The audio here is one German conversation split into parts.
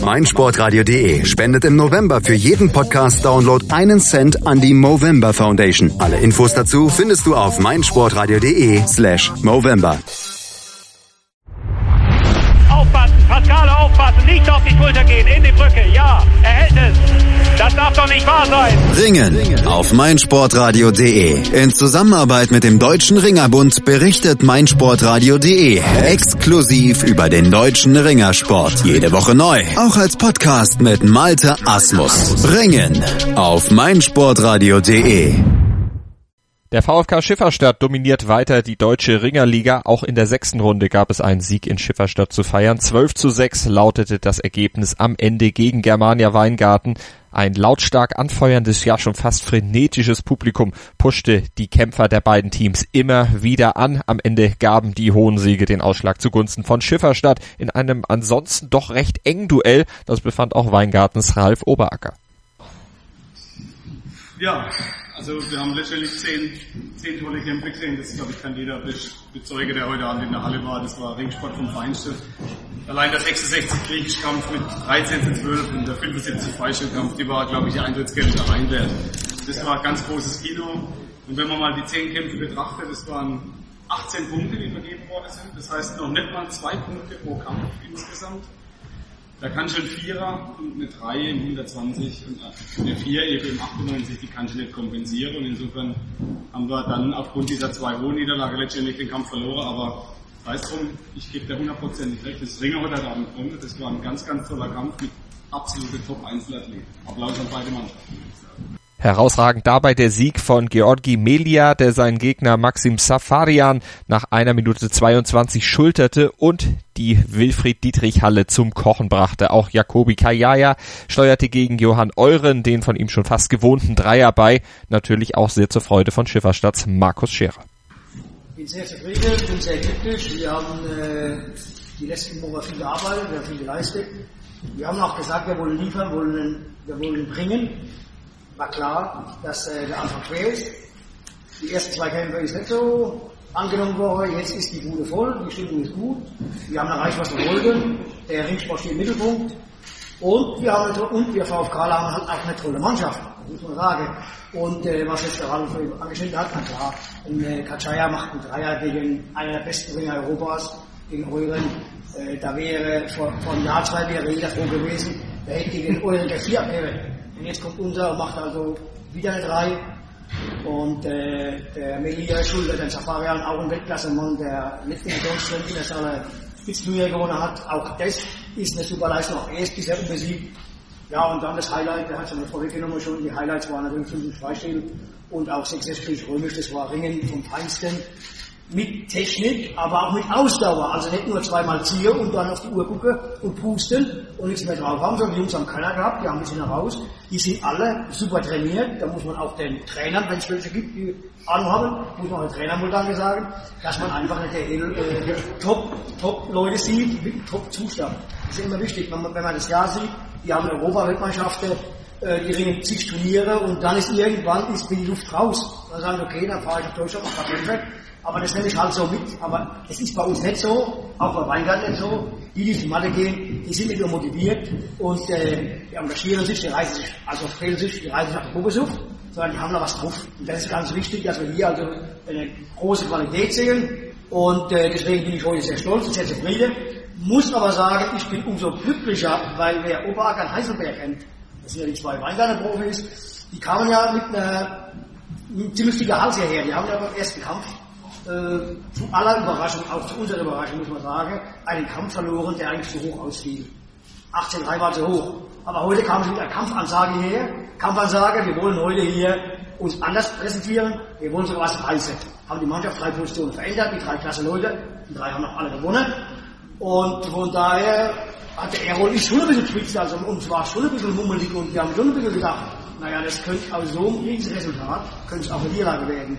meinsportradio.de spendet im November für jeden Podcast-Download einen Cent an die Movember Foundation. Alle Infos dazu findest du auf meinsportradio.de slash Movember. Aufpassen, Pascale aufpassen, nicht auf die Schulter gehen, in die darf doch nicht wahr sein. Ringen auf meinsportradio.de. In Zusammenarbeit mit dem Deutschen Ringerbund berichtet meinsportradio.de exklusiv über den deutschen Ringersport. Jede Woche neu. Auch als Podcast mit Malte Asmus. Ringen auf meinsportradio.de. Der VfK Schifferstadt dominiert weiter die deutsche Ringerliga. Auch in der sechsten Runde gab es einen Sieg in Schifferstadt zu feiern. 12 zu 6 lautete das Ergebnis am Ende gegen Germania Weingarten. Ein lautstark anfeuerndes, ja schon fast frenetisches Publikum pushte die Kämpfer der beiden Teams immer wieder an. Am Ende gaben die hohen Siege den Ausschlag zugunsten von Schifferstadt in einem ansonsten doch recht engen Duell. Das befand auch Weingartens Ralf Oberacker. Ja, also wir haben letztendlich zehn, zehn tolle Kämpfe gesehen. Das, glaube ich, kann jeder bezeugen, der heute Abend in der Halle war. Das war Ringsport vom Feinsten. Allein der 66 Kriegskampf mit 13 zu 12 und der 75 Freistellkampf, die war, glaube ich, die Eintrittsgeld der Reinwert. Das war ein ganz großes Kino. Und wenn man mal die zehn Kämpfe betrachtet, das waren 18 Punkte, die vergeben worden sind. Das heißt noch nicht mal zwei Punkte pro Kampf insgesamt. Da kann schon Vierer und eine 3 im 120 und eine 4 eben im 98, die kann ich nicht kompensieren. Und insofern haben wir dann aufgrund dieser zwei hohen Niederlage letztendlich den Kampf verloren. Aber es drum, ich gebe dir hundertprozentig recht. Das Ringer heute Abend gewonnen. Das war ein ganz, ganz toller Kampf mit absolute Top-Einzelathleten. Applaus an beide Mannschaften. Herausragend dabei der Sieg von Georgi Melia, der seinen Gegner Maxim Safarian nach einer Minute 22 schulterte und die Wilfried Dietrich Halle zum Kochen brachte. Auch Jakobi Kajaya steuerte gegen Johann Euren den von ihm schon fast gewohnten Dreier bei. Natürlich auch sehr zur Freude von Schifferstadts Markus Scherer. Ich bin sehr zufrieden, bin sehr glücklich. Wir haben äh, die letzten Wochen viel gearbeitet, wir haben viel geleistet. Wir haben auch gesagt, wir wollen liefern, wollen, wir wollen bringen war klar, dass äh, der Anfang schwer ist. Die ersten zwei Kämpfe ist nicht so angenommen worden. Jetzt ist die Bude voll, die Stimmung ist gut. Wir haben erreicht, was wir wollten. Der Ringsport steht im Mittelpunkt. Und wir haben und wir VfK haben halt auch eine tolle Mannschaft, muss man sagen. Und äh, was jetzt der Ralf angeschnitten hat, na klar, ein, äh, Kachaya macht einen Dreier gegen einer der besten Ringer Europas, gegen Euren. Äh, da wäre vor, vor einem Jahr, zwei wäre jeder froh gewesen, der hätte gegen Euren der vier. Und jetzt kommt unser und macht also wieder eine 3. Und äh, der Melia schuldet den Safarian auch ein Weltklassemann, der letzten Deutschland in seiner Spitzenturnier gewonnen hat. Auch das ist eine super Leistung. Auch er ist bisher unbesiegt. Ja, und dann das Highlight, der hat schon vorweggenommen schon. Die Highlights waren natürlich 5 Freistil und auch 66 römisch. Das war Ringen vom Feinsten mit Technik, aber auch mit Ausdauer. Also nicht nur zweimal ziehen und dann auf die Uhr gucken und pusten und nichts mehr drauf haben, sondern die Jungs haben keiner gehabt, die haben ein bisschen heraus. Die sind alle super trainiert. Da muss man auch den Trainern, wenn es welche gibt, die Ahnung haben, muss man auch den Trainern wohl danke sagen, dass man einfach nicht äh, top, top Leute sieht, mit top Zustand. Das ist immer wichtig, wenn man, wenn man das Jahr sieht, die haben Europa-Weltmeisterschaften, äh, die ringen zig Turniere und dann ist irgendwann ist die Luft raus. Dann sagen, okay, dann fahre ich nach Deutschland, mach Kämpfe aber das nehme ich halt so mit. Aber es ist bei uns nicht so, auch bei Weingarten nicht so. Die, die in die Malle gehen, die sind nicht nur motiviert und äh, die engagieren sich, die reisen sich, also fehlen sich, die reisen sich nach Probesucht, sondern die haben da was drauf. Und das ist ganz wichtig, dass wir hier also eine große Qualität sehen. Und äh, deswegen bin ich heute sehr stolz und sehr zufrieden. Muss aber sagen, ich bin umso glücklicher, weil wer Oberacker Heiselberg kennt, das sind ja die zwei Weingarten-Profis, die kamen ja mit einer ziemlich viel Gehalt hierher. Die haben ja beim ersten Kampf äh, zu aller Überraschung, auch zu unserer Überraschung muss man sagen, einen Kampf verloren, der eigentlich zu hoch ausfiel. 18,3 war zu hoch. Aber heute kam es mit einer Kampfansage her. Kampfansage, wir wollen heute hier uns anders präsentieren. Wir wollen sogar was reißen. Haben die Mannschaft drei Positionen verändert, die drei klasse Leute. Die drei haben noch alle gewonnen. Und von daher der Errol ist schon ein bisschen spitz, also uns war schon ein bisschen mummelig und wir haben schon ein bisschen gedacht, naja, das könnte aus so einem Resultat, könnte auch eine Niederlage werden.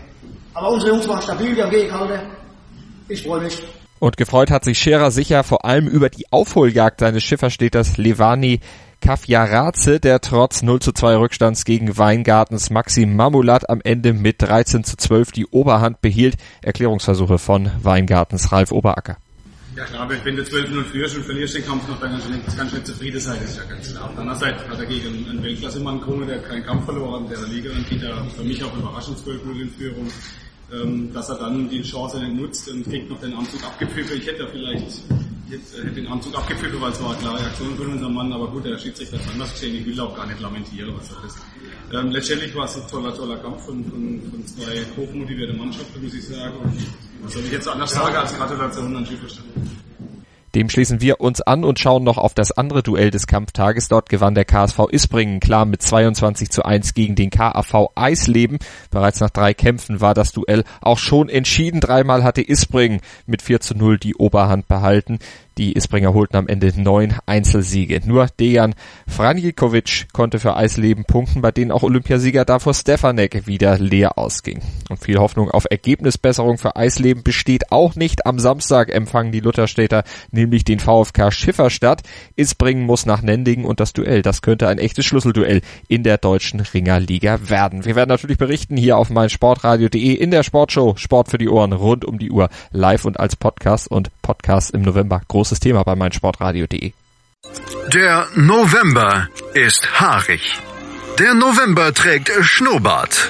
Aber unsere Jungs waren stabil, wir haben gehalten. Ich freue mich. Und gefreut hat sich Scherer sicher vor allem über die Aufholjagd seines Schifferstädters Levani Kafjaraze, der trotz 0 zu 2 Rückstands gegen Weingartens Maxim Mamulat am Ende mit 13 zu 12 die Oberhand behielt. Erklärungsversuche von Weingartens Ralf Oberacker. Ja klar, aber wenn du 12-0 führst und verlierst den Kampf noch, dann kannst du nicht, kannst du nicht zufrieden sein, das ist ja ganz klar. Auf der anderen Seite hat er gegen einen Weltklasse-Mann gewonnen, der hat keinen Kampf verloren, der Liga und geht da für mich auch überraschend 12-0 in Führung. Ähm, dass er dann die Chance nicht nutzt und kriegt noch den Anzug abgepfiffen. Ich hätte ja vielleicht jetzt, äh, den Anzug abgepfiffen, weil es war eine klare Aktion von unserem Mann, aber gut, der Schiedsrichter hat anders gesehen, ich will auch gar nicht lamentieren, was soll das. Ähm, letztendlich war es ein toller, toller Kampf von, von, von zwei hochmotivierte Mannschaften, muss ich sagen. Und was ich jetzt anders sagen als Gratulation an? Dem schließen wir uns an und schauen noch auf das andere Duell des Kampftages. Dort gewann der KSV Isbringen klar mit 22 zu 1 gegen den KAV Eisleben. Bereits nach drei Kämpfen war das Duell auch schon entschieden. Dreimal hatte Isbringen mit 4 zu 0 die Oberhand behalten. Die Isbringer holten am Ende neun Einzelsiege. Nur Dejan Franjikovic konnte für Eisleben punkten, bei denen auch Olympiasieger Davor Stefanek wieder leer ausging. Und viel Hoffnung auf Ergebnisbesserung für Eisleben besteht auch nicht. Am Samstag empfangen die Lutherstädter nämlich den VfK Schifferstadt. Isbringen muss nach Nendingen und das Duell, das könnte ein echtes Schlüsselduell in der deutschen Ringerliga werden. Wir werden natürlich berichten hier auf meinsportradio.de in der Sportshow Sport für die Ohren rund um die Uhr live und als Podcast und Podcast im November. Groß großes Thema bei meinsportradio.de. Der November ist haarig. Der November trägt Schnurrbart.